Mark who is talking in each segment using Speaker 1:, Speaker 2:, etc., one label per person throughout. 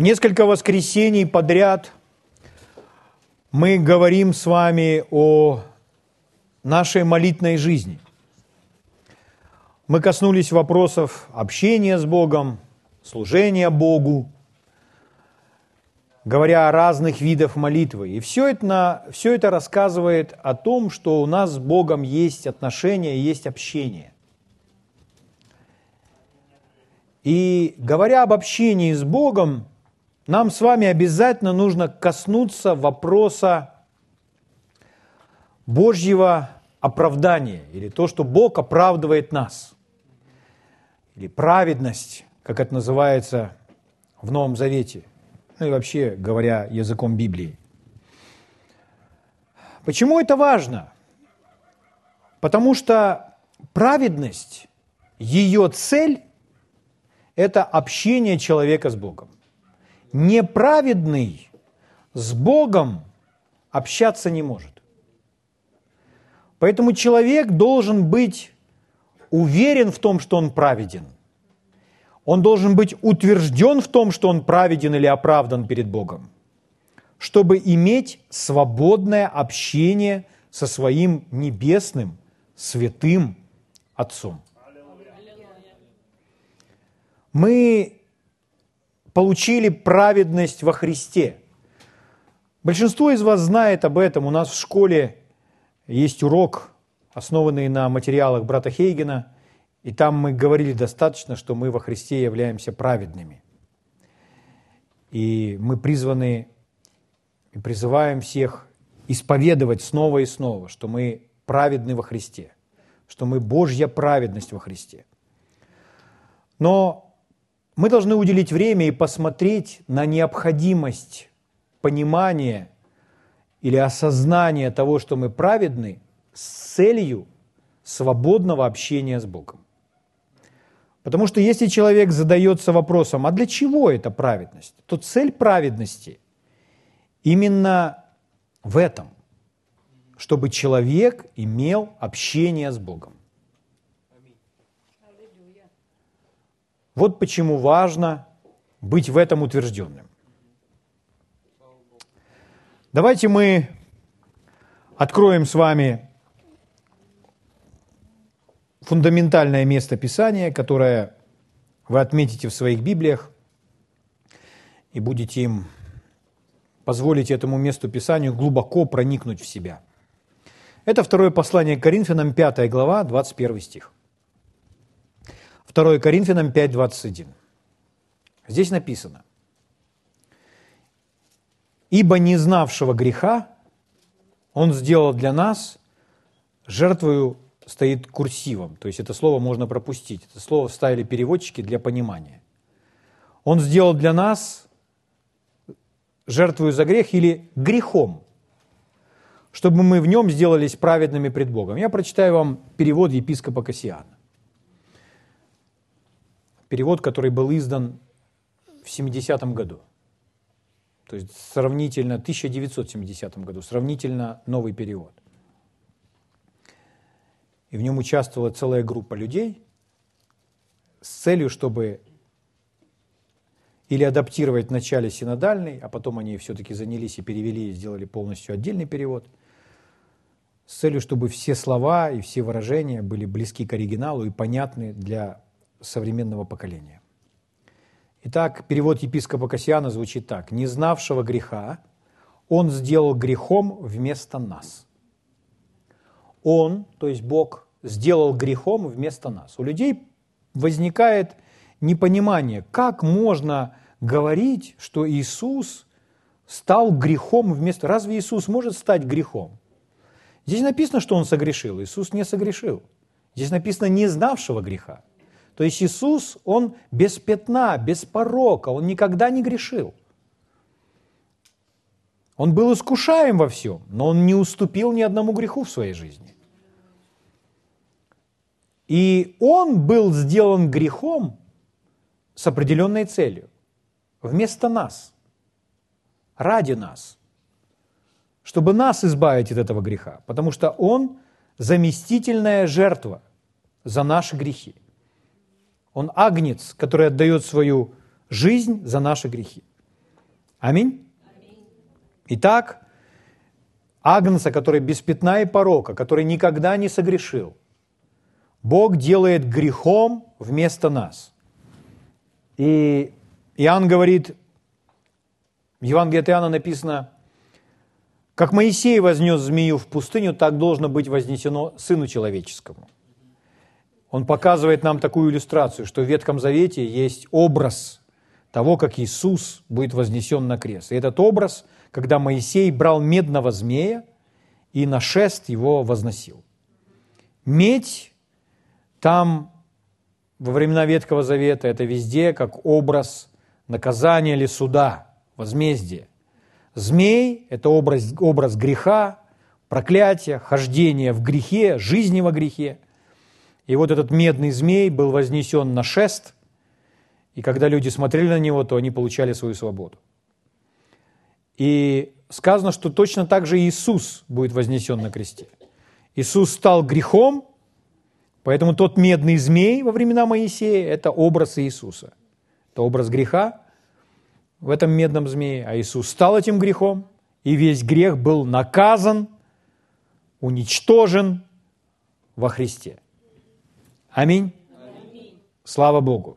Speaker 1: Несколько воскресений подряд мы говорим с вами о нашей молитвенной жизни. Мы коснулись вопросов общения с Богом, служения Богу, говоря о разных видах молитвы. И все это, все это рассказывает о том, что у нас с Богом есть отношения, есть общение. И говоря об общении с Богом, нам с вами обязательно нужно коснуться вопроса Божьего оправдания, или то, что Бог оправдывает нас, или праведность, как это называется в Новом Завете, ну и вообще говоря языком Библии. Почему это важно? Потому что праведность, ее цель – это общение человека с Богом неправедный с Богом общаться не может. Поэтому человек должен быть уверен в том, что он праведен. Он должен быть утвержден в том, что он праведен или оправдан перед Богом, чтобы иметь свободное общение со своим небесным, святым Отцом. Мы получили праведность во Христе. Большинство из вас знает об этом. У нас в школе есть урок, основанный на материалах брата Хейгена, и там мы говорили достаточно, что мы во Христе являемся праведными. И мы призваны и призываем всех исповедовать снова и снова, что мы праведны во Христе, что мы Божья праведность во Христе. Но мы должны уделить время и посмотреть на необходимость понимания или осознания того, что мы праведны, с целью свободного общения с Богом. Потому что если человек задается вопросом, а для чего эта праведность, то цель праведности именно в этом, чтобы человек имел общение с Богом. Вот почему важно быть в этом утвержденным. Давайте мы откроем с вами фундаментальное место Писания, которое вы отметите в своих Библиях и будете им позволить этому месту Писанию глубоко проникнуть в себя. Это второе послание к Коринфянам, 5 глава, 21 стих. 2 Коринфянам 5.21. Здесь написано, «Ибо не знавшего греха Он сделал для нас жертвою стоит курсивом, то есть это слово можно пропустить, это слово вставили переводчики для понимания. Он сделал для нас жертвую за грех или грехом, чтобы мы в нем сделались праведными пред Богом. Я прочитаю вам перевод епископа Кассиана перевод, который был издан в 70-м году. То есть сравнительно 1970 году, сравнительно новый перевод. И в нем участвовала целая группа людей с целью, чтобы или адаптировать в начале синодальный, а потом они все-таки занялись и перевели, и сделали полностью отдельный перевод, с целью, чтобы все слова и все выражения были близки к оригиналу и понятны для современного поколения. Итак, перевод епископа Кассиана звучит так. «Не знавшего греха он сделал грехом вместо нас». Он, то есть Бог, сделал грехом вместо нас. У людей возникает непонимание, как можно говорить, что Иисус стал грехом вместо... Разве Иисус может стать грехом? Здесь написано, что Он согрешил. Иисус не согрешил. Здесь написано «не знавшего греха». То есть Иисус, Он без пятна, без порока, Он никогда не грешил. Он был искушаем во всем, но Он не уступил ни одному греху в своей жизни. И Он был сделан грехом с определенной целью. Вместо нас, ради нас, чтобы нас избавить от этого греха, потому что Он заместительная жертва за наши грехи. Он агнец, который отдает свою жизнь за наши грехи. Аминь? Итак, Агнца, который без пятна и порока, который никогда не согрешил, Бог делает грехом вместо нас. И Иоанн говорит, в Евангелии от Иоанна написано, как Моисей вознес змею в пустыню, так должно быть вознесено Сыну Человеческому. Он показывает нам такую иллюстрацию, что в Ветхом Завете есть образ того, как Иисус будет вознесен на крест. И этот образ, когда Моисей брал медного змея и на шест его возносил. Медь там во времена Ветхого Завета это везде как образ наказания или суда, возмездия. Змей – это образ, образ греха, проклятия, хождения в грехе, жизни во грехе. И вот этот медный змей был вознесен на шест, и когда люди смотрели на него, то они получали свою свободу. И сказано, что точно так же Иисус будет вознесен на кресте. Иисус стал грехом, поэтому тот медный змей во времена Моисея – это образ Иисуса. Это образ греха, в этом медном змее, а Иисус стал этим грехом, и весь грех был наказан, уничтожен во Христе. Аминь. Аминь. Слава Богу.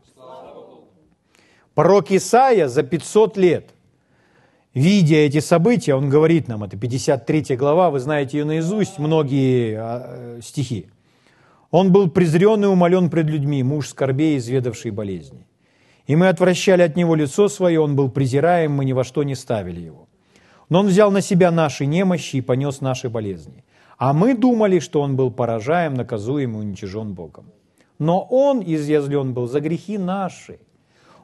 Speaker 1: Пророк Исаия за 500 лет, видя эти события, он говорит нам, это 53 глава, вы знаете ее наизусть, многие а, стихи. Он был презрен и умолен пред людьми, муж скорбей, изведавший болезни. И мы отвращали от него лицо свое, он был презираем, мы ни во что не ставили его. Но он взял на себя наши немощи и понес наши болезни. А мы думали, что он был поражаем, наказуем и уничижен Богом. Но он изъязлен был за грехи наши,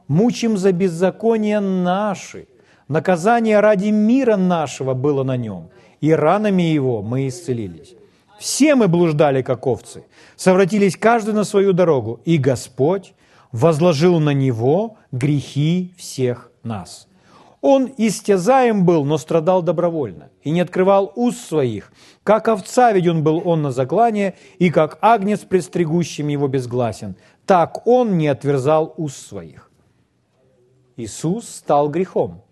Speaker 1: мучим за беззакония наши. Наказание ради мира нашего было на нем, и ранами его мы исцелились. Все мы блуждали, как овцы, совратились каждый на свою дорогу, и Господь возложил на него грехи всех нас. Он истязаем был, но страдал добровольно, и не открывал уст своих. Как овца веден был он на заклание, и как агнец пред стригущим его безгласен. Так он не отверзал уст своих. Иисус стал грехом.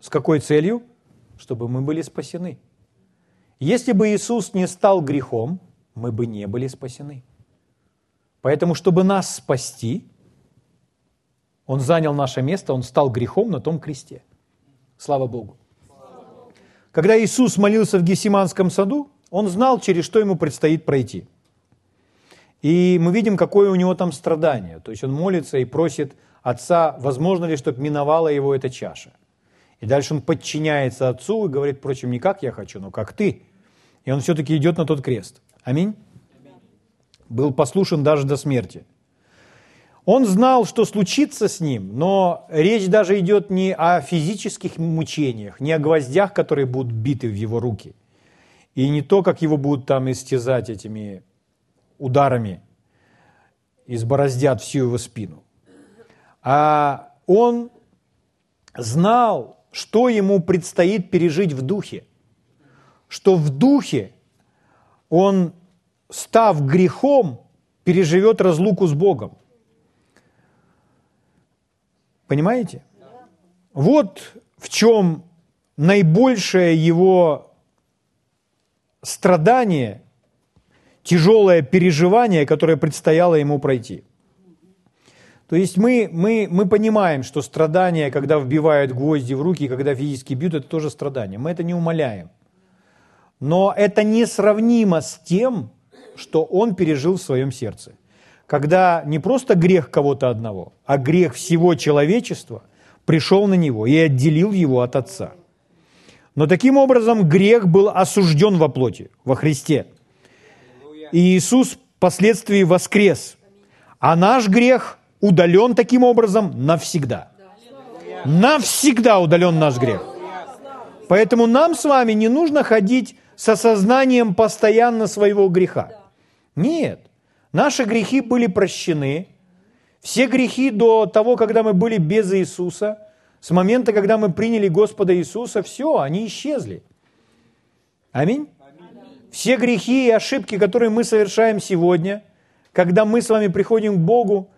Speaker 1: С какой целью? Чтобы мы были спасены. Если бы Иисус не стал грехом, мы бы не были спасены. Поэтому, чтобы нас спасти, он занял наше место, Он стал грехом на том кресте. Слава Богу. Когда Иисус молился в Гесиманском саду, Он знал, через что Ему предстоит пройти. И мы видим, какое у Него там страдание. То есть Он молится и просит Отца, возможно ли, чтобы миновала Его эта чаша. И дальше Он подчиняется Отцу и говорит, впрочем, не как я хочу, но как Ты. И Он все-таки идет на тот крест. Аминь. Был послушен даже до смерти. Он знал, что случится с ним, но речь даже идет не о физических мучениях, не о гвоздях, которые будут биты в его руки, и не то, как его будут там истязать этими ударами, избороздят всю его спину. А он знал, что ему предстоит пережить в духе, что в духе он, став грехом, переживет разлуку с Богом. Понимаете? Вот в чем наибольшее его страдание, тяжелое переживание, которое предстояло ему пройти. То есть мы, мы, мы понимаем, что страдание, когда вбивают гвозди в руки, когда физически бьют, это тоже страдание. Мы это не умоляем. Но это несравнимо с тем, что он пережил в своем сердце когда не просто грех кого-то одного, а грех всего человечества пришел на него и отделил его от Отца. Но таким образом грех был осужден во плоти, во Христе. И Иисус впоследствии воскрес. А наш грех удален таким образом навсегда. Навсегда удален наш грех. Поэтому нам с вами не нужно ходить с осознанием постоянно своего греха. Нет. Наши грехи были прощены. Все грехи до того, когда мы были без Иисуса, с момента, когда мы приняли Господа Иисуса, все, они исчезли. Аминь. Все грехи и ошибки, которые мы совершаем сегодня, когда мы с вами приходим к Богу,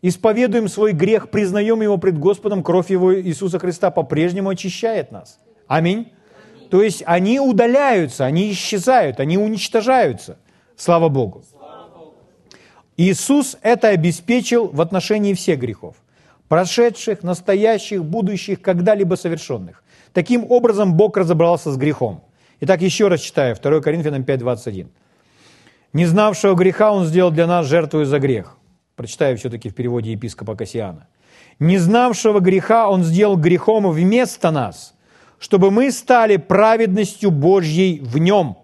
Speaker 1: исповедуем свой грех, признаем его пред Господом, кровь его Иисуса Христа по-прежнему очищает нас. Аминь. То есть они удаляются, они исчезают, они уничтожаются. Слава Богу. Иисус это обеспечил в отношении всех грехов. Прошедших, настоящих, будущих, когда-либо совершенных. Таким образом Бог разобрался с грехом. Итак, еще раз читаю, 2 Коринфянам 5.21. «Не знавшего греха Он сделал для нас жертву за грех». Прочитаю все-таки в переводе епископа Кассиана. «Не знавшего греха Он сделал грехом вместо нас, чтобы мы стали праведностью Божьей в Нем».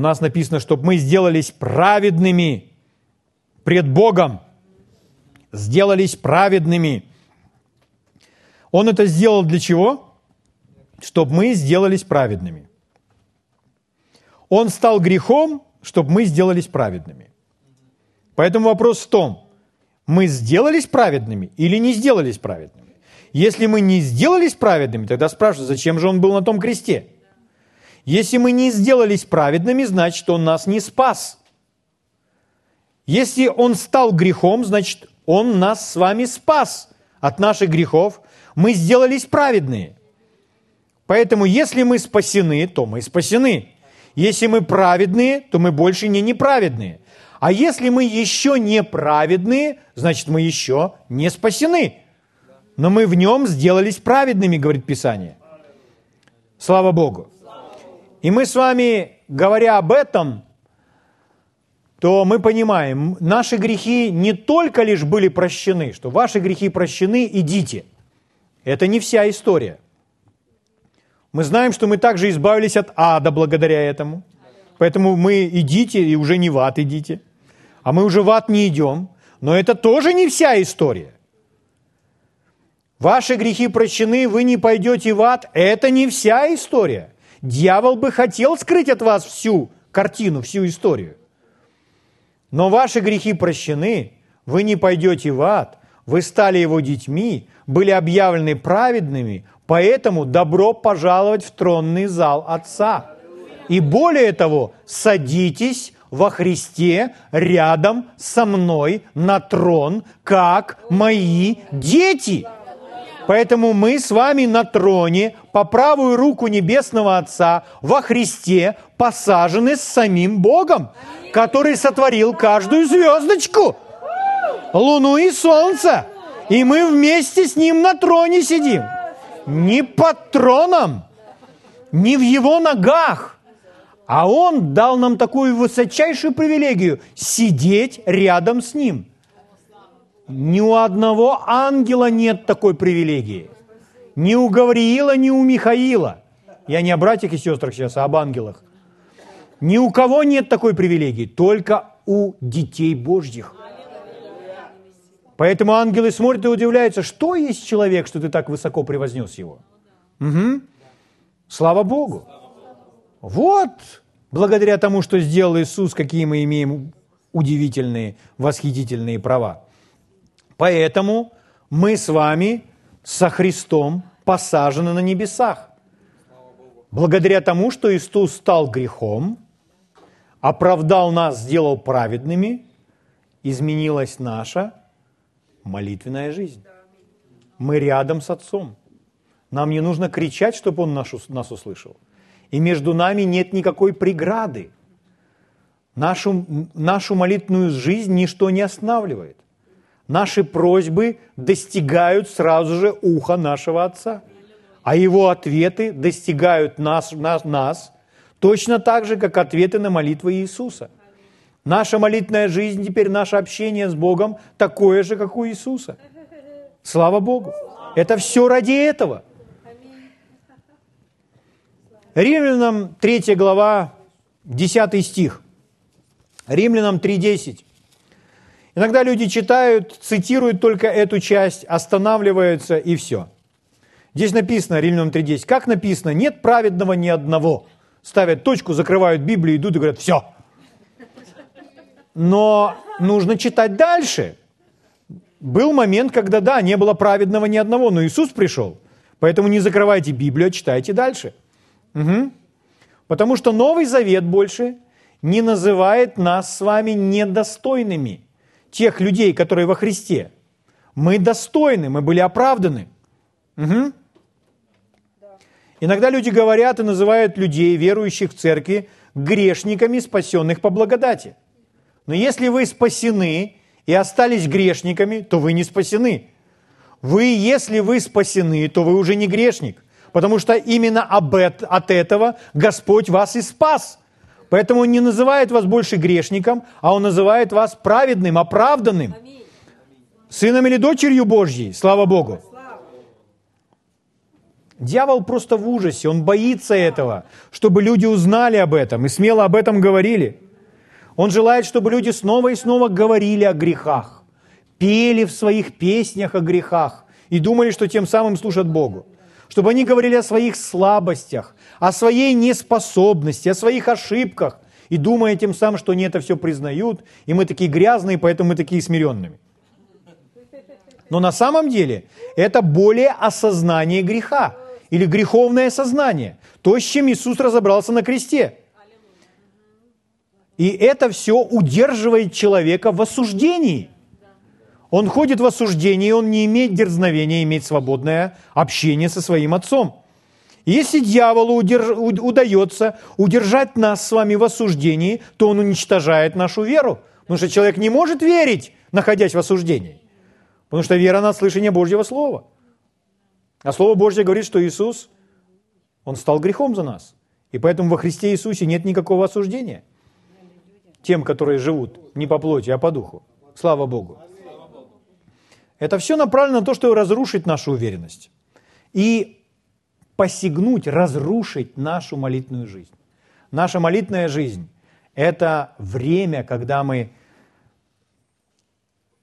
Speaker 1: У нас написано, чтобы мы сделались праведными пред Богом. Сделались праведными. Он это сделал для чего? чтобы мы сделались праведными. Он стал грехом, чтобы мы сделались праведными. Поэтому вопрос в том, мы сделались праведными или не сделались праведными. Если мы не сделались праведными, тогда спрашивают, зачем же он был на том кресте? Если мы не сделались праведными, значит, он нас не спас. Если он стал грехом, значит, он нас с вами спас от наших грехов. Мы сделались праведные. Поэтому если мы спасены, то мы спасены. Если мы праведные, то мы больше не неправедные. А если мы еще не праведные, значит мы еще не спасены. Но мы в нем сделались праведными, говорит Писание. Слава Богу. И мы с вами, говоря об этом, то мы понимаем, наши грехи не только лишь были прощены, что ваши грехи прощены, идите. Это не вся история – мы знаем, что мы также избавились от ада благодаря этому. Поэтому мы идите, и уже не в ад идите. А мы уже в ад не идем. Но это тоже не вся история. Ваши грехи прощены, вы не пойдете в ад. Это не вся история. Дьявол бы хотел скрыть от вас всю картину, всю историю. Но ваши грехи прощены, вы не пойдете в ад, вы стали его детьми, были объявлены праведными, Поэтому добро пожаловать в тронный зал Отца. И более того, садитесь во Христе рядом со мной на трон, как мои дети. Поэтому мы с вами на троне по правую руку Небесного Отца во Христе посажены с самим Богом, который сотворил каждую звездочку, луну и солнце. И мы вместе с Ним на троне сидим не под троном, не в его ногах, а он дал нам такую высочайшую привилегию – сидеть рядом с ним. Ни у одного ангела нет такой привилегии. Ни у Гавриила, ни у Михаила. Я не о братьях и сестрах сейчас, а об ангелах. Ни у кого нет такой привилегии, только у детей Божьих. Поэтому ангелы смотрят и удивляются, что есть человек, что ты так высоко превознес его. Угу. Слава Богу. Вот, благодаря тому, что сделал Иисус, какие мы имеем удивительные, восхитительные права. Поэтому мы с вами со Христом посажены на небесах. Благодаря тому, что Иисус стал грехом, оправдал нас, сделал праведными, изменилась наша молитвенная жизнь. Мы рядом с Отцом. Нам не нужно кричать, чтобы Он нас услышал. И между нами нет никакой преграды. Нашу, нашу молитвенную жизнь ничто не останавливает. Наши просьбы достигают сразу же уха нашего Отца. А Его ответы достигают нас, нас, нас точно так же, как ответы на молитвы Иисуса – Наша молитвенная жизнь, теперь наше общение с Богом такое же, как у Иисуса. Слава Богу. Это все ради этого. Римлянам 3 глава, 10 стих. Римлянам 3.10. Иногда люди читают, цитируют только эту часть, останавливаются и все. Здесь написано, Римлянам 3.10, как написано, нет праведного ни одного. Ставят точку, закрывают Библию, идут и говорят, все, но нужно читать дальше. Был момент, когда, да, не было праведного ни одного, но Иисус пришел. Поэтому не закрывайте Библию, а читайте дальше. Угу. Потому что Новый Завет больше не называет нас с вами недостойными. Тех людей, которые во Христе. Мы достойны, мы были оправданы. Угу. Иногда люди говорят и называют людей, верующих в церкви, грешниками, спасенных по благодати. Но если вы спасены и остались грешниками, то вы не спасены. Вы, если вы спасены, то вы уже не грешник, потому что именно об от этого Господь вас и спас. Поэтому Он не называет вас больше грешником, а Он называет вас праведным, оправданным, сыном или дочерью Божьей. Слава Богу. Дьявол просто в ужасе, он боится этого, чтобы люди узнали об этом и смело об этом говорили. Он желает, чтобы люди снова и снова говорили о грехах, пели в своих песнях о грехах и думали, что тем самым служат Богу. Чтобы они говорили о своих слабостях, о своей неспособности, о своих ошибках, и думая тем самым, что они это все признают, и мы такие грязные, поэтому мы такие смиренными. Но на самом деле это более осознание греха или греховное сознание. То, с чем Иисус разобрался на кресте. И это все удерживает человека в осуждении. Он ходит в осуждении, он не имеет дерзновения иметь свободное общение со своим отцом. Если дьяволу удерж... удается удержать нас с вами в осуждении, то он уничтожает нашу веру. Потому что человек не может верить, находясь в осуждении. Потому что вера на слышание Божьего Слова – а Слово Божье говорит, что Иисус, Он стал грехом за нас. И поэтому во Христе Иисусе нет никакого осуждения тем, которые живут не по плоти, а по духу. Слава Богу. Это все направлено на то, чтобы разрушить нашу уверенность и посягнуть, разрушить нашу молитвенную жизнь. Наша молитвенная жизнь – это время, когда мы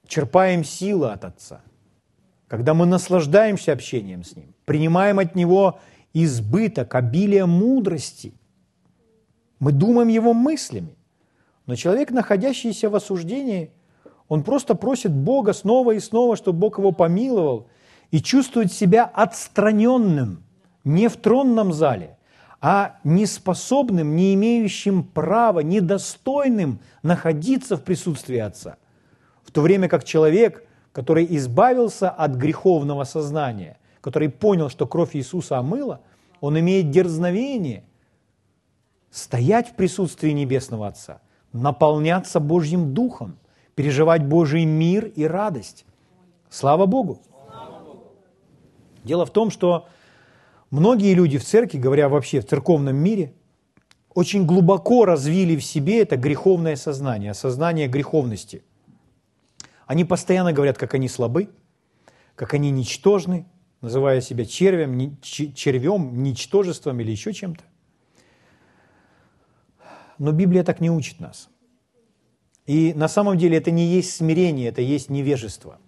Speaker 1: черпаем силы от Отца когда мы наслаждаемся общением с Ним, принимаем от Него избыток, обилие мудрости, мы думаем Его мыслями. Но человек, находящийся в осуждении, он просто просит Бога снова и снова, чтобы Бог его помиловал, и чувствует себя отстраненным, не в тронном зале, а неспособным, не имеющим права, недостойным находиться в присутствии Отца. В то время как человек, который избавился от греховного сознания, который понял, что кровь Иисуса омыла, он имеет дерзновение стоять в присутствии Небесного Отца, наполняться Божьим Духом, переживать Божий мир и радость. Слава Богу! Дело в том, что многие люди в церкви, говоря вообще в церковном мире, очень глубоко развили в себе это греховное сознание, сознание греховности – они постоянно говорят, как они слабы, как они ничтожны, называя себя червем, червем, ничтожеством или еще чем-то. Но Библия так не учит нас. И на самом деле это не есть смирение, это есть невежество.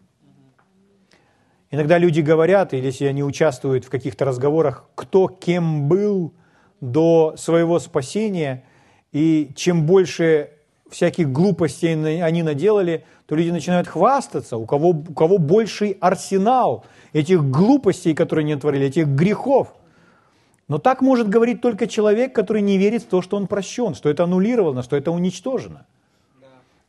Speaker 1: Иногда люди говорят, или если они участвуют в каких-то разговорах, кто кем был до своего спасения, и чем больше всяких глупостей они наделали, то люди начинают хвастаться, у кого, у кого больший арсенал этих глупостей, которые они творили, этих грехов. Но так может говорить только человек, который не верит в то, что он прощен, что это аннулировано, что это уничтожено.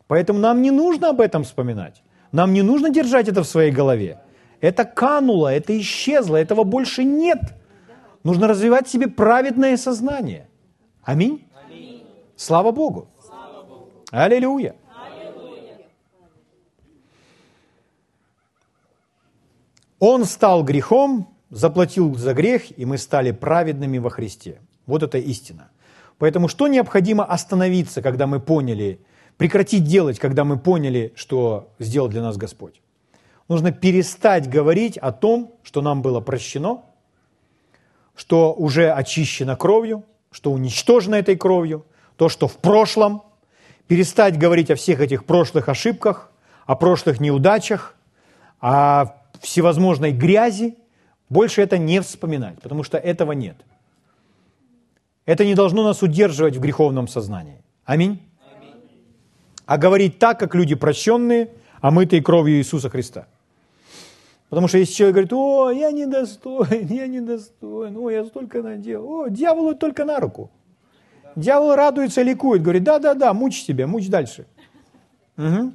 Speaker 1: Поэтому нам не нужно об этом вспоминать. Нам не нужно держать это в своей голове. Это кануло, это исчезло, этого больше нет. Нужно развивать в себе праведное сознание. Аминь. Аминь. Слава Богу. Аллилуйя. Он стал грехом, заплатил за грех, и мы стали праведными во Христе. Вот это истина. Поэтому что необходимо остановиться, когда мы поняли, прекратить делать, когда мы поняли, что сделал для нас Господь? Нужно перестать говорить о том, что нам было прощено, что уже очищено кровью, что уничтожено этой кровью, то, что в прошлом – перестать говорить о всех этих прошлых ошибках, о прошлых неудачах, о всевозможной грязи, больше это не вспоминать, потому что этого нет. Это не должно нас удерживать в греховном сознании. Аминь. А говорить так, как люди прощенные, омытые кровью Иисуса Христа. Потому что если человек говорит, о, я недостоин, я недостоин, о, я столько наделал, о, дьяволу только на руку. Дьявол радуется, ликует, говорит, да-да-да, мучь тебя, мучь дальше. Угу.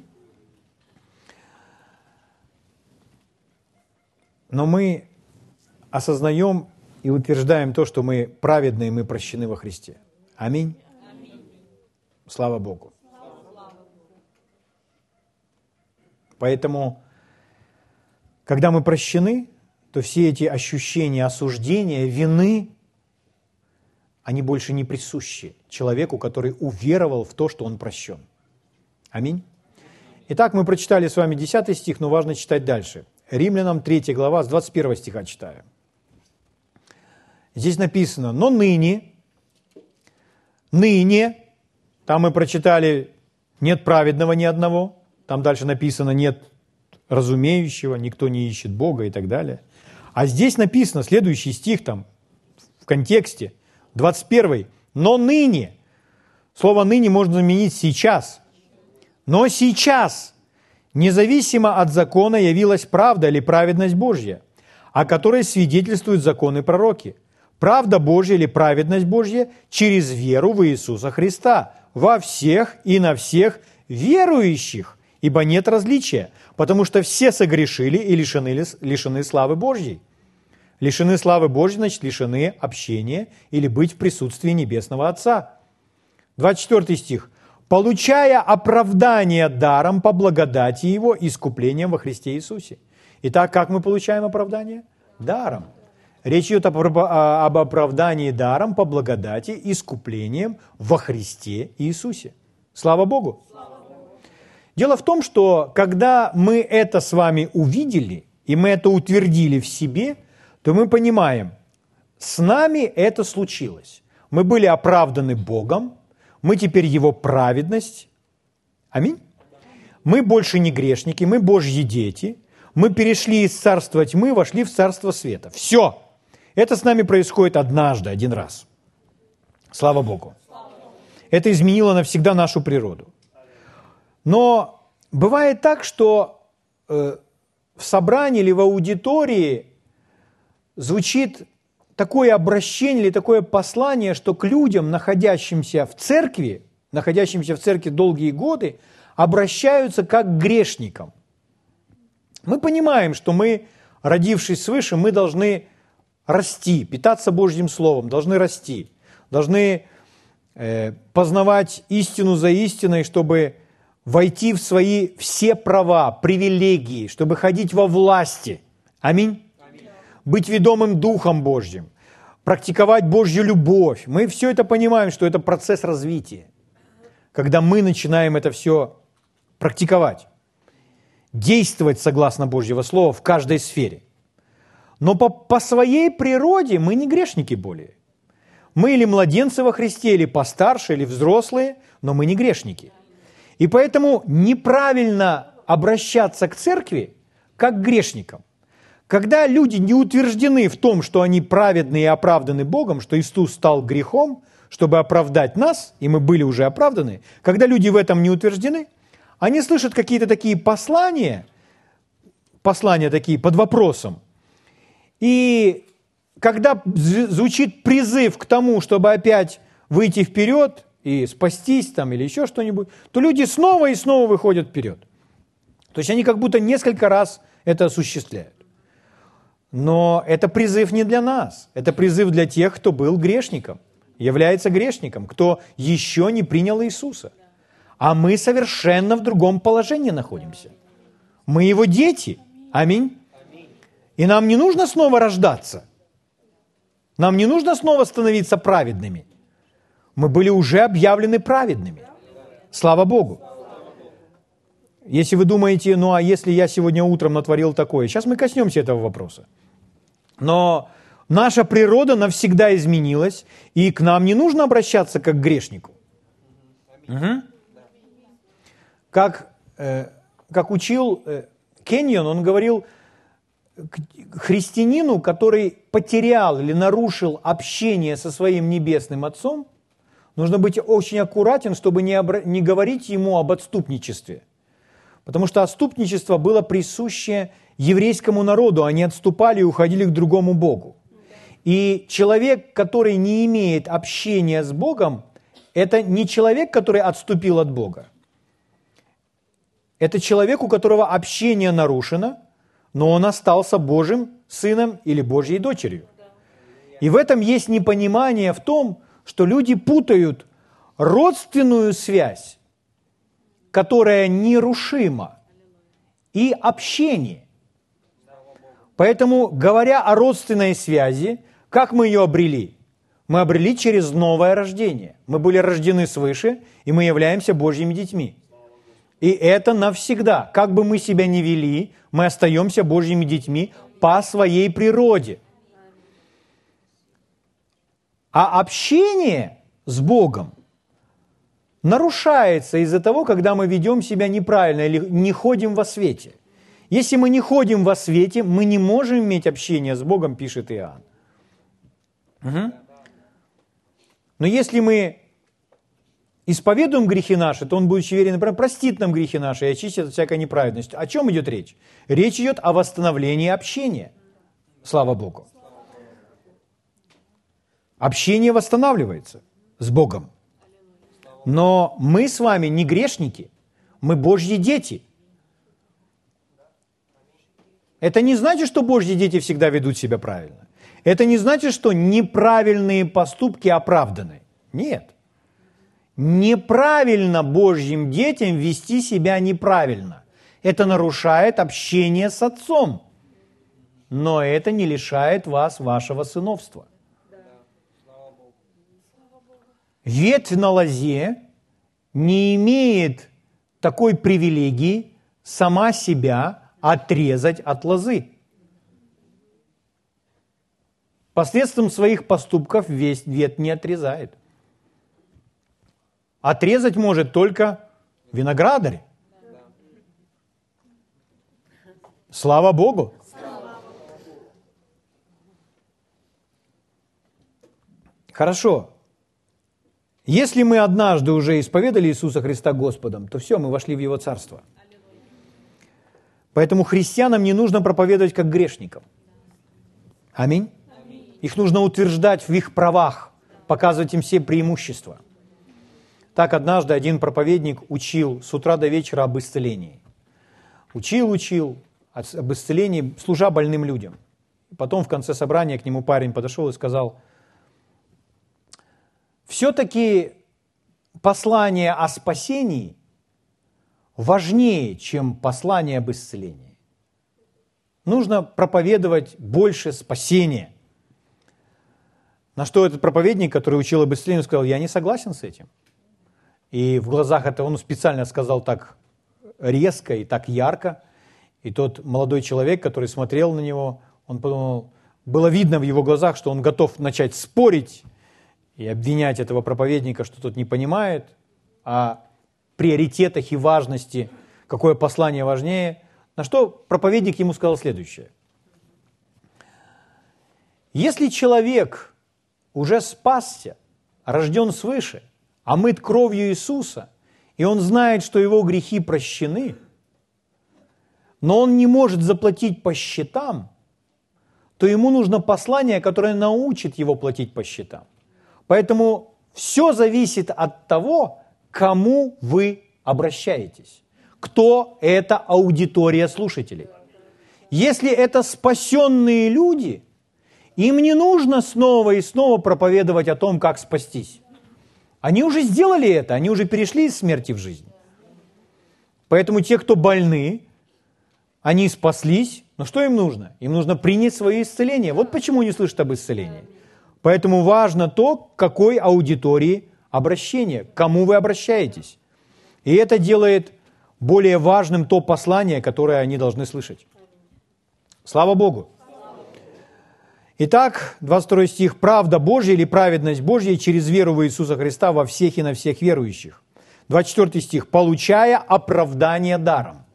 Speaker 1: Но мы осознаем и утверждаем то, что мы праведные, мы прощены во Христе. Аминь. Слава Богу. Поэтому когда мы прощены, то все эти ощущения осуждения, вины, они больше не присущи человеку, который уверовал в то, что он прощен. Аминь. Итак, мы прочитали с вами 10 стих, но важно читать дальше. Римлянам 3 глава, с 21 стиха читаю. Здесь написано, но ныне, ныне, там мы прочитали, нет праведного ни одного, там дальше написано, нет разумеющего, никто не ищет Бога и так далее. А здесь написано, следующий стих там, в контексте, 21. Но ныне, слово ныне можно заменить сейчас. Но сейчас, независимо от закона, явилась правда или праведность Божья, о которой свидетельствуют законы пророки – Правда Божья или праведность Божья через веру в Иисуса Христа во всех и на всех верующих, ибо нет различия, потому что все согрешили и лишены, лишены славы Божьей. Лишены славы Божьей, значит, лишены общения или быть в присутствии Небесного Отца. 24 стих. «Получая оправдание даром по благодати Его искуплением во Христе Иисусе». Итак, как мы получаем оправдание? Даром. Речь идет об оправдании даром по благодати, искуплением во Христе Иисусе. Слава Богу! Дело в том, что когда мы это с вами увидели, и мы это утвердили в себе, то мы понимаем, с нами это случилось. Мы были оправданы Богом, мы теперь Его праведность. Аминь. Мы больше не грешники, мы Божьи дети. Мы перешли из царства тьмы, вошли в царство света. Все. Это с нами происходит однажды, один раз. Слава Богу. Это изменило навсегда нашу природу. Но бывает так, что э, в собрании или в аудитории звучит такое обращение или такое послание, что к людям, находящимся в церкви, находящимся в церкви долгие годы, обращаются как к грешникам. Мы понимаем, что мы, родившись свыше, мы должны расти, питаться Божьим Словом, должны расти, должны э, познавать истину за истиной, чтобы войти в свои все права, привилегии, чтобы ходить во власти. Аминь. Аминь. Быть ведомым Духом Божьим, практиковать Божью любовь. Мы все это понимаем, что это процесс развития. Когда мы начинаем это все практиковать, действовать согласно Божьего Слова в каждой сфере. Но по, по своей природе мы не грешники более. Мы или младенцы во Христе, или постарше, или взрослые, но мы не грешники. И поэтому неправильно обращаться к церкви как к грешникам. Когда люди не утверждены в том, что они праведны и оправданы Богом, что Иисус стал грехом, чтобы оправдать нас, и мы были уже оправданы, когда люди в этом не утверждены, они слышат какие-то такие послания, послания такие под вопросом, и когда звучит призыв к тому, чтобы опять выйти вперед и спастись там или еще что-нибудь, то люди снова и снова выходят вперед. То есть они как будто несколько раз это осуществляют. Но это призыв не для нас, это призыв для тех, кто был грешником, является грешником, кто еще не принял Иисуса. А мы совершенно в другом положении находимся. Мы его дети. Аминь. И нам не нужно снова рождаться. Нам не нужно снова становиться праведными. Мы были уже объявлены праведными. Слава Богу. Если вы думаете, ну а если я сегодня утром натворил такое, сейчас мы коснемся этого вопроса. Но наша природа навсегда изменилась, и к нам не нужно обращаться как к грешнику. Угу. Как, э, как учил э, Кеньон, он говорил, христианину, который потерял или нарушил общение со своим небесным Отцом, нужно быть очень аккуратен, чтобы не, обра- не говорить ему об отступничестве. Потому что отступничество было присуще еврейскому народу, они отступали и уходили к другому Богу. И человек, который не имеет общения с Богом, это не человек, который отступил от Бога. Это человек, у которого общение нарушено – но он остался Божьим сыном или Божьей дочерью. И в этом есть непонимание в том, что люди путают родственную связь, которая нерушима, и общение. Поэтому, говоря о родственной связи, как мы ее обрели? Мы обрели через новое рождение. Мы были рождены свыше, и мы являемся Божьими детьми. И это навсегда. Как бы мы себя ни вели, мы остаемся Божьими детьми по своей природе. А общение с Богом нарушается из-за того, когда мы ведем себя неправильно или не ходим во свете. Если мы не ходим во свете, мы не можем иметь общение с Богом, пишет Иоанн. Угу. Но если мы исповедуем грехи наши, то Он, будучи верен, простит нам грехи наши и очистит от всякой неправедности. О чем идет речь? Речь идет о восстановлении общения. Слава Богу. Общение восстанавливается с Богом. Но мы с вами не грешники, мы Божьи дети. Это не значит, что Божьи дети всегда ведут себя правильно. Это не значит, что неправильные поступки оправданы. Нет. Неправильно Божьим детям вести себя неправильно. Это нарушает общение с Отцом. Но это не лишает вас вашего сыновства. Ветвь на лозе не имеет такой привилегии сама себя отрезать от лозы. Посредством своих поступков весь вет не отрезает. Отрезать может только виноградарь. Слава Богу! Хорошо. Если мы однажды уже исповедали Иисуса Христа Господом, то все, мы вошли в Его Царство. Поэтому христианам не нужно проповедовать как грешникам. Аминь. Их нужно утверждать в их правах, показывать им все преимущества. Так однажды один проповедник учил с утра до вечера об исцелении. Учил, учил об исцелении, служа больным людям. Потом в конце собрания к нему парень подошел и сказал, все-таки послание о спасении важнее, чем послание об исцелении. Нужно проповедовать больше спасения. На что этот проповедник, который учил об исцелении, сказал, я не согласен с этим. И в глазах это он специально сказал так резко и так ярко. И тот молодой человек, который смотрел на него, он подумал, было видно в его глазах, что он готов начать спорить и обвинять этого проповедника, что тот не понимает о приоритетах и важности, какое послание важнее. На что проповедник ему сказал следующее. Если человек уже спасся, рожден свыше, омыт кровью Иисуса, и он знает, что его грехи прощены, но он не может заплатить по счетам, то ему нужно послание, которое научит его платить по счетам. Поэтому все зависит от того, кому вы обращаетесь. Кто эта аудитория слушателей? Если это спасенные люди, им не нужно снова и снова проповедовать о том, как спастись. Они уже сделали это, они уже перешли из смерти в жизнь. Поэтому те, кто больны, они спаслись, но что им нужно? Им нужно принять свое исцеление. Вот почему не слышат об исцелении. Поэтому важно то, к какой аудитории обращение, к кому вы обращаетесь. И это делает более важным то послание, которое они должны слышать. Слава Богу! Итак, 22 стих. «Правда Божья или праведность Божья через веру в Иисуса Христа во всех и на всех верующих». 24 стих. «Получая оправдание даром».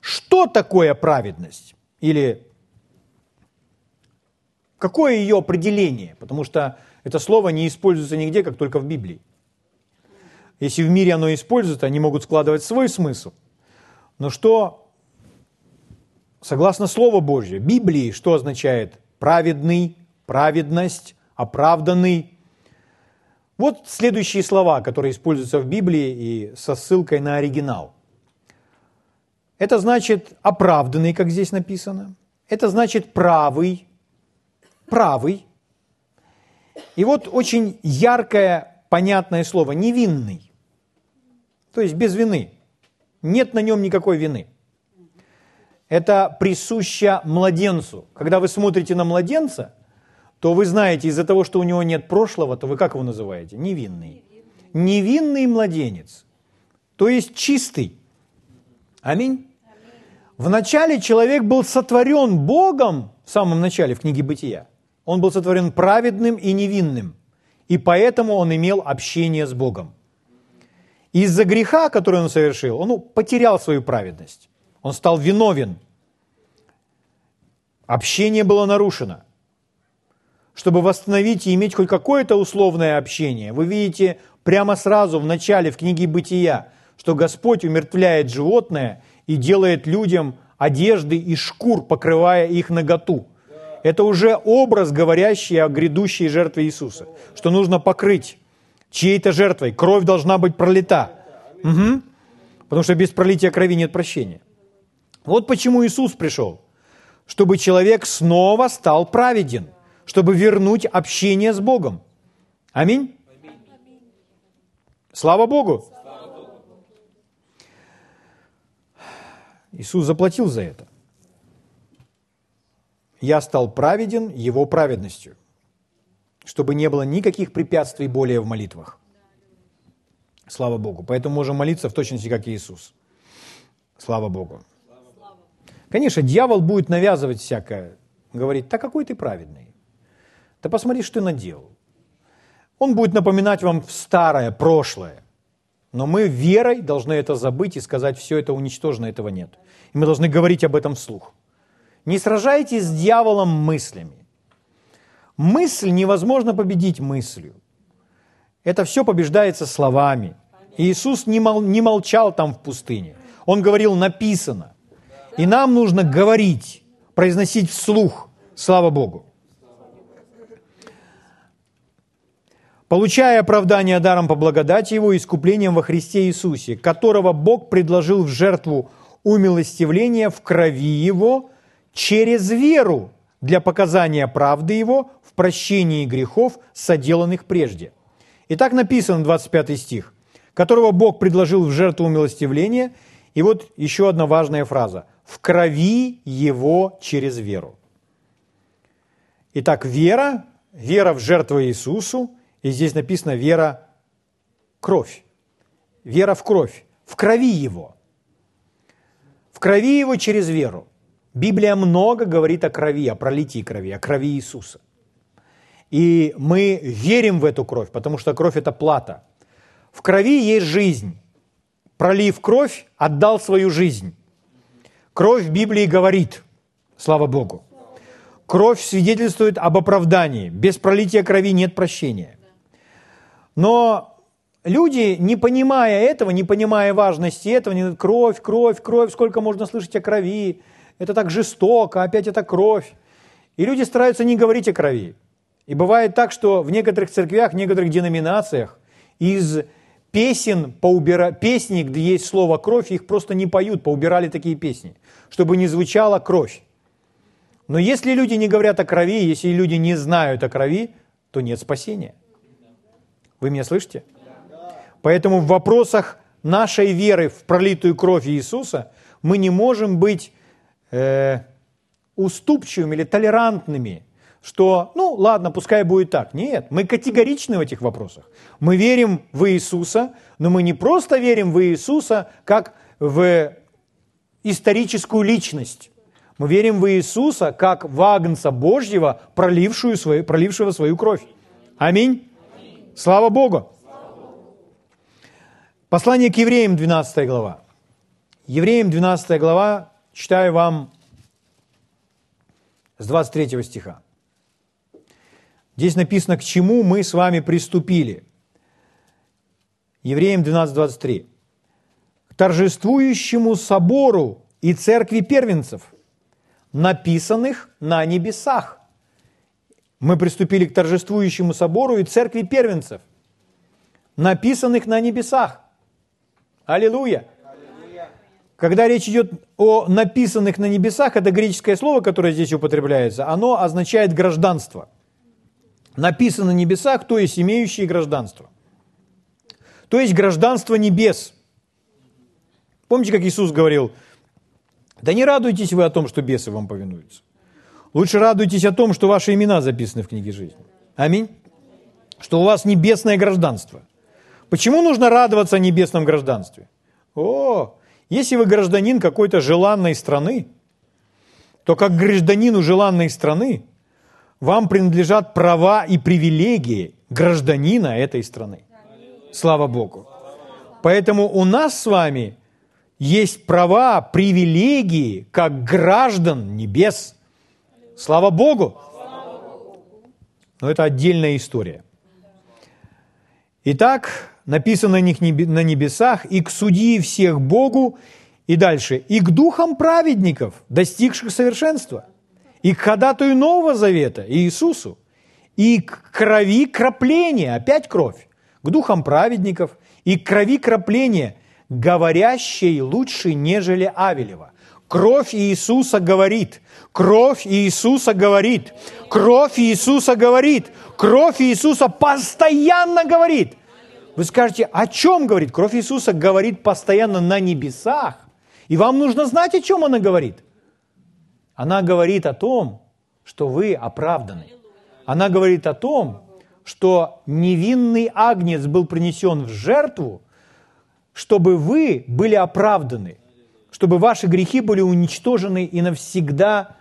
Speaker 1: Что такое праведность? Или какое ее определение? Потому что это слово не используется нигде, как только в Библии. Если в мире оно используется, они могут складывать свой смысл. Но что, согласно Слову Божьему, Библии, что означает праведный, праведность, оправданный. Вот следующие слова, которые используются в Библии и со ссылкой на оригинал. Это значит оправданный, как здесь написано. Это значит правый, правый. И вот очень яркое, понятное слово – невинный. То есть без вины. Нет на нем никакой вины. Это присуще младенцу. Когда вы смотрите на младенца, то вы знаете, из-за того, что у него нет прошлого, то вы как его называете? Невинный. Невинный младенец. То есть чистый. Аминь. Вначале человек был сотворен Богом, в самом начале, в книге Бытия. Он был сотворен праведным и невинным, и поэтому он имел общение с Богом. Из-за греха, который он совершил, он потерял свою праведность. Он стал виновен. Общение было нарушено. Чтобы восстановить и иметь хоть какое-то условное общение, вы видите прямо сразу в начале в книге Бытия, что Господь умертвляет животное и делает людям одежды из шкур, покрывая их наготу. Это уже образ, говорящий о грядущей жертве Иисуса, что нужно покрыть чьей-то жертвой. Кровь должна быть пролита. Угу. Потому что без пролития крови нет прощения. Вот почему Иисус пришел. Чтобы человек снова стал праведен. Чтобы вернуть общение с Богом. Аминь. Слава Богу. Иисус заплатил за это. Я стал праведен Его праведностью, чтобы не было никаких препятствий более в молитвах. Слава Богу. Поэтому можем молиться в точности, как и Иисус. Слава Богу. Конечно, дьявол будет навязывать всякое, говорить, да какой ты праведный. Да посмотри, что ты наделал. Он будет напоминать вам старое, прошлое. Но мы верой должны это забыть и сказать, все это уничтожено, этого нет. И мы должны говорить об этом вслух. Не сражайтесь с дьяволом мыслями. Мысль невозможно победить мыслью. Это все побеждается словами. И Иисус не, мол, не молчал там в пустыне. Он говорил, написано. И нам нужно говорить, произносить вслух. Слава Богу. получая оправдание даром по благодати Его искуплением во Христе Иисусе, которого Бог предложил в жертву умилостивления в крови Его через веру для показания правды Его в прощении грехов, соделанных прежде. И так написано 25 стих, которого Бог предложил в жертву умилостивления. И вот еще одна важная фраза. В крови Его через веру. Итак, вера, вера в жертву Иисусу – и здесь написано вера – кровь. Вера в кровь, в крови Его. В крови Его через веру. Библия много говорит о крови, о пролитии крови, о крови Иисуса. И мы верим в эту кровь, потому что кровь – это плата. В крови есть жизнь. Пролив кровь, отдал свою жизнь. Кровь в Библии говорит, слава Богу. Кровь свидетельствует об оправдании. Без пролития крови нет прощения. Но люди, не понимая этого, не понимая важности этого, не кровь, кровь, кровь, сколько можно слышать о крови, это так жестоко, опять это кровь. И люди стараются не говорить о крови. И бывает так, что в некоторых церквях, в некоторых деноминациях из песен, поубира... песни, где есть слово «кровь», их просто не поют, поубирали такие песни, чтобы не звучала кровь. Но если люди не говорят о крови, если люди не знают о крови, то нет спасения. Вы меня слышите? Поэтому в вопросах нашей веры в пролитую кровь Иисуса мы не можем быть э, уступчивыми или толерантными, что, ну ладно, пускай будет так. Нет, мы категоричны в этих вопросах. Мы верим в Иисуса, но мы не просто верим в Иисуса как в историческую личность. Мы верим в Иисуса как в Агнца Божьего, пролившую свою, пролившего свою кровь. Аминь. Слава Богу! Послание к евреям, 12 глава. Евреям, 12 глава, читаю вам с 23 стиха. Здесь написано, к чему мы с вами приступили. Евреям 12, 23. К торжествующему собору и церкви первенцев, написанных на небесах, мы приступили к торжествующему собору и церкви первенцев, написанных на небесах. Аллилуйя! Когда речь идет о написанных на небесах, это греческое слово, которое здесь употребляется, оно означает гражданство. Написано на небесах, то есть имеющие гражданство. То есть гражданство небес. Помните, как Иисус говорил, да не радуйтесь вы о том, что бесы вам повинуются. Лучше радуйтесь о том, что ваши имена записаны в книге жизни. Аминь. Что у вас небесное гражданство. Почему нужно радоваться о небесном гражданстве? О, если вы гражданин какой-то желанной страны, то как гражданину желанной страны вам принадлежат права и привилегии гражданина этой страны. Слава Богу. Поэтому у нас с вами есть права, привилегии, как граждан небес. Слава Богу. Но это отдельная история. Итак, написано на небесах, и к судьи всех Богу, и дальше, и к духам праведников, достигших совершенства, и к ходатую Нового Завета, Иисусу, и к крови кропления, опять кровь, к духам праведников, и к крови кропления, говорящей лучше, нежели Авелева. Кровь Иисуса говорит, кровь Иисуса говорит, кровь Иисуса говорит, кровь Иисуса постоянно говорит. Вы скажете, о чем говорит? Кровь Иисуса говорит постоянно на небесах. И вам нужно знать, о чем она говорит. Она говорит о том, что вы оправданы. Она говорит о том, что невинный агнец был принесен в жертву, чтобы вы были оправданы, чтобы ваши грехи были уничтожены и навсегда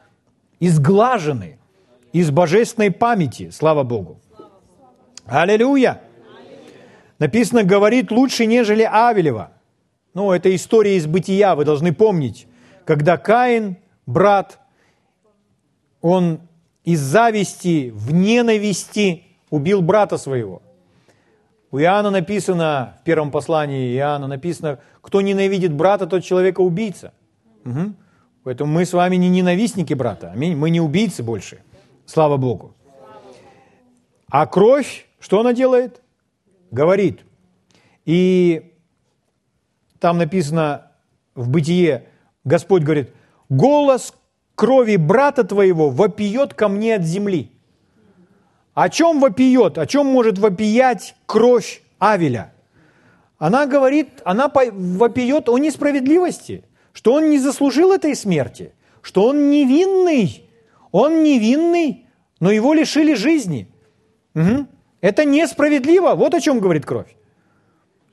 Speaker 1: изглажены из божественной памяти. Слава Богу. Аллилуйя! Написано, говорит лучше, нежели Авелева. Ну, это история из бытия, вы должны помнить. Когда Каин, брат, он из зависти, в ненависти убил брата своего. У Иоанна написано, в первом послании Иоанна написано, кто ненавидит брата, тот человека убийца. Угу. Поэтому мы с вами не ненавистники брата, аминь. Мы не убийцы больше. Слава Богу. А кровь, что она делает? Говорит. И там написано в бытие, Господь говорит, голос крови брата твоего вопиет ко мне от земли. О чем вопиет? О чем может вопиять кровь Авеля? Она говорит, она вопиет о несправедливости, что он не заслужил этой смерти, что он невинный, он невинный, но его лишили жизни. Угу. Это несправедливо. Вот о чем говорит кровь.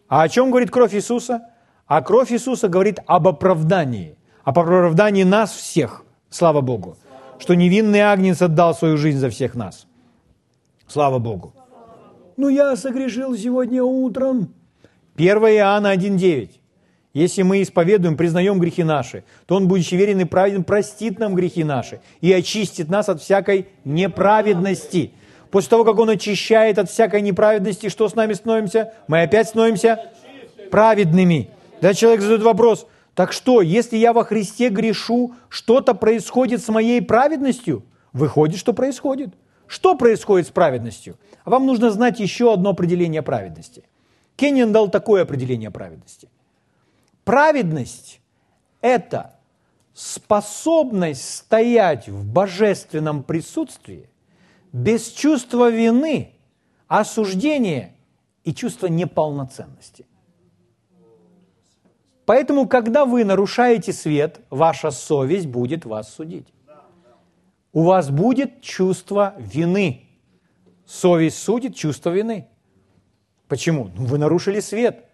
Speaker 1: А о чем говорит кровь Иисуса? А кровь Иисуса говорит об оправдании. Об оправдании нас всех. Слава Богу. Что невинный Агнец отдал свою жизнь за всех нас. Слава Богу. Ну, я согрешил сегодня утром. 1 Иоанна 1,9. Если мы исповедуем, признаем грехи наши, то Он, будучи верен и праведен, простит нам грехи наши и очистит нас от всякой неправедности. После того, как Он очищает от всякой неправедности, что с нами становимся? Мы опять становимся праведными. Да человек задает вопрос, так что, если я во Христе грешу, что-то происходит с моей праведностью? Выходит, что происходит. Что происходит с праведностью? А вам нужно знать еще одно определение праведности. Кенниан дал такое определение праведности. Праведность – это способность стоять в божественном присутствии без чувства вины, осуждения и чувства неполноценности. Поэтому, когда вы нарушаете свет, ваша совесть будет вас судить. У вас будет чувство вины. Совесть судит чувство вины. Почему? Ну, вы нарушили свет.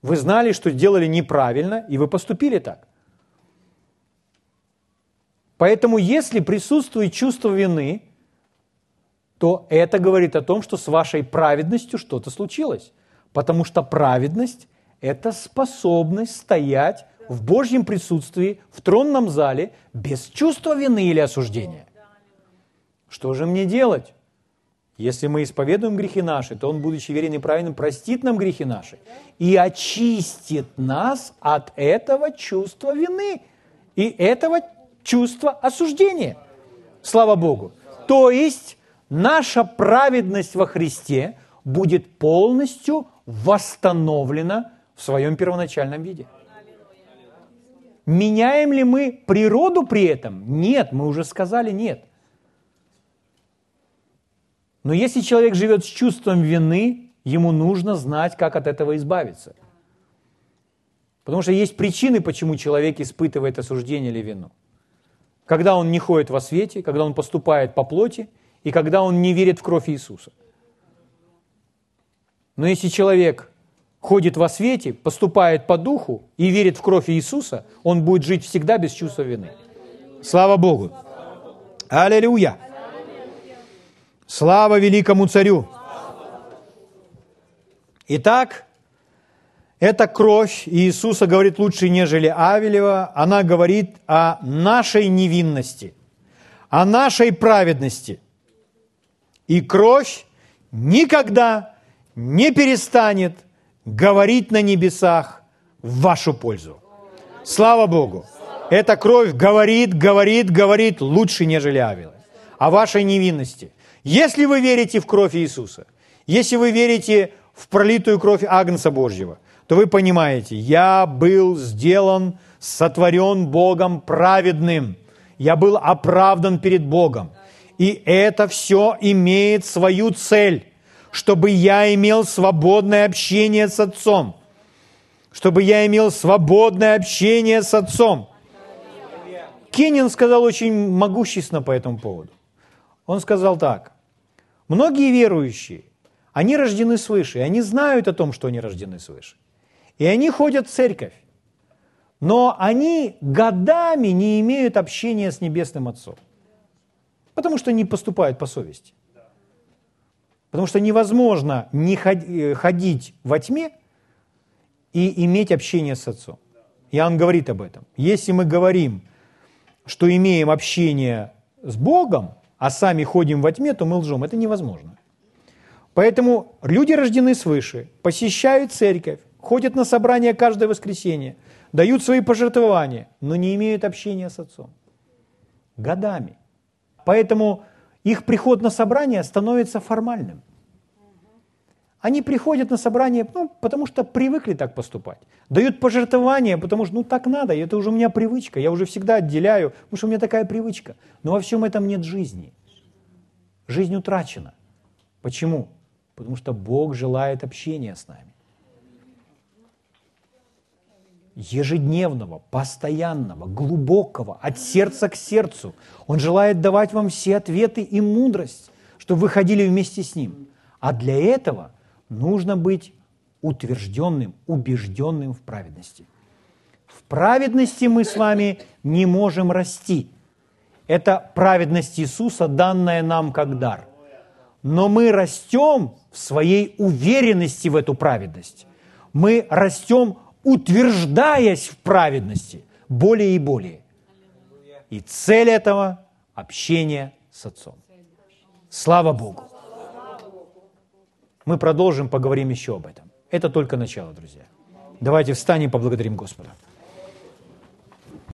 Speaker 1: Вы знали, что сделали неправильно, и вы поступили так. Поэтому, если присутствует чувство вины, то это говорит о том, что с вашей праведностью что-то случилось. Потому что праведность – это способность стоять в Божьем присутствии, в тронном зале, без чувства вины или осуждения. Что же мне делать? Если мы исповедуем грехи наши, то Он, будучи верен и праведным, простит нам грехи наши и очистит нас от этого чувства вины и этого чувства осуждения. Слава Богу. То есть наша праведность во Христе будет полностью восстановлена в своем первоначальном виде. Меняем ли мы природу при этом? Нет, мы уже сказали нет. Но если человек живет с чувством вины, ему нужно знать, как от этого избавиться. Потому что есть причины, почему человек испытывает осуждение или вину. Когда он не ходит во свете, когда он поступает по плоти, и когда он не верит в кровь Иисуса. Но если человек ходит во свете, поступает по духу и верит в кровь Иисуса, он будет жить всегда без чувства вины. Слава Богу! Аллилуйя! Слава великому царю! Итак, эта кровь Иисуса говорит лучше, нежели Авелева. Она говорит о нашей невинности, о нашей праведности. И кровь никогда не перестанет говорить на небесах в вашу пользу. Слава Богу! Эта кровь говорит, говорит, говорит лучше, нежели Авелы. О вашей невинности. Если вы верите в кровь Иисуса, если вы верите в пролитую кровь Агнца Божьего, то вы понимаете, я был сделан, сотворен Богом праведным. Я был оправдан перед Богом. И это все имеет свою цель чтобы я имел свободное общение с Отцом. Чтобы я имел свободное общение с Отцом. Кеннин сказал очень могущественно по этому поводу. Он сказал так. Многие верующие, они рождены свыше, и они знают о том, что они рождены свыше. И они ходят в церковь. Но они годами не имеют общения с Небесным Отцом. Потому что не поступают по совести. Потому что невозможно не э, ходить во тьме и иметь общение с Отцом. Иоанн говорит об этом. Если мы говорим, что имеем общение с Богом, а сами ходим во тьме, то мы лжем. Это невозможно. Поэтому люди рождены свыше, посещают церковь, ходят на собрания каждое воскресенье, дают свои пожертвования, но не имеют общения с Отцом. Годами. Поэтому их приход на собрание становится формальным. Они приходят на собрание, ну, потому что привыкли так поступать. Дают пожертвования, потому что, ну, так надо, это уже у меня привычка, я уже всегда отделяю, потому что у меня такая привычка. Но во всем этом нет жизни. Жизнь утрачена. Почему? Потому что Бог желает общения с нами. Ежедневного, постоянного, глубокого, от сердца к сердцу. Он желает давать вам все ответы и мудрость, чтобы вы ходили вместе с Ним. А для этого нужно быть утвержденным, убежденным в праведности. В праведности мы с вами не можем расти. Это праведность Иисуса, данная нам как дар. Но мы растем в своей уверенности в эту праведность. Мы растем утверждаясь в праведности более и более. И цель этого – общение с Отцом. Слава Богу! Мы продолжим, поговорим еще об этом. Это только начало, друзья. Давайте встанем и поблагодарим Господа.